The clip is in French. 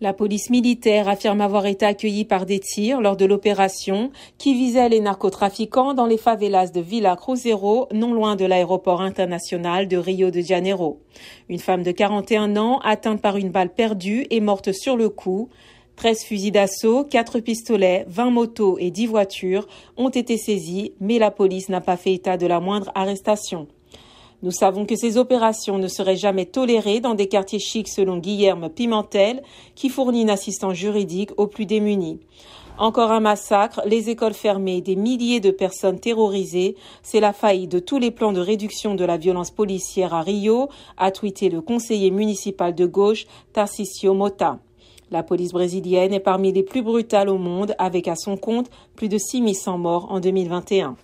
La police militaire affirme avoir été accueillie par des tirs lors de l'opération qui visait les narcotrafiquants dans les favelas de Villa Cruzeiro, non loin de l'aéroport international de Rio de Janeiro. Une femme de 41 ans, atteinte par une balle perdue, est morte sur le coup. 13 fusils d'assaut, 4 pistolets, 20 motos et 10 voitures ont été saisis, mais la police n'a pas fait état de la moindre arrestation. Nous savons que ces opérations ne seraient jamais tolérées dans des quartiers chics selon Guillerme Pimentel, qui fournit une assistance juridique aux plus démunis. Encore un massacre, les écoles fermées, des milliers de personnes terrorisées, c'est la faillite de tous les plans de réduction de la violence policière à Rio, a tweeté le conseiller municipal de gauche Tarcisio Mota. La police brésilienne est parmi les plus brutales au monde avec à son compte plus de 6100 morts en 2021.